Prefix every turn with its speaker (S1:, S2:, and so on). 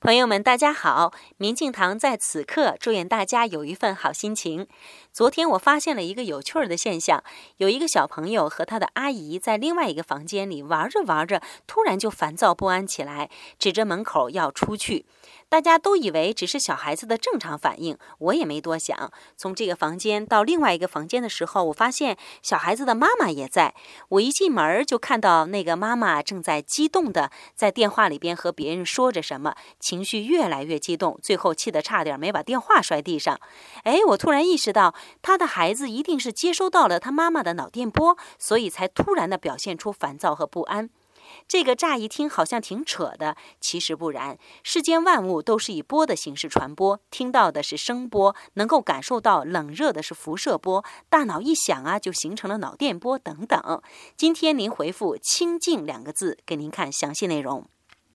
S1: 朋友们，大家好！明镜堂在此刻祝愿大家有一份好心情。昨天我发现了一个有趣儿的现象，有一个小朋友和他的阿姨在另外一个房间里玩着玩着，突然就烦躁不安起来，指着门口要出去。大家都以为只是小孩子的正常反应，我也没多想。从这个房间到另外一个房间的时候，我发现小孩子的妈妈也在。我一进门就看到那个妈妈正在激动的在电话里边和别人说着什么，情绪越来越激动，最后气得差点没把电话摔地上。哎，我突然意识到，他的孩子一定是接收到了他妈妈的脑电波，所以才突然的表现出烦躁和不安。这个乍一听好像挺扯的，其实不然。世间万物都是以波的形式传播，听到的是声波，能够感受到冷热的是辐射波，大脑一想啊，就形成了脑电波等等。今天您回复“清静”两个字，给您看详细内容。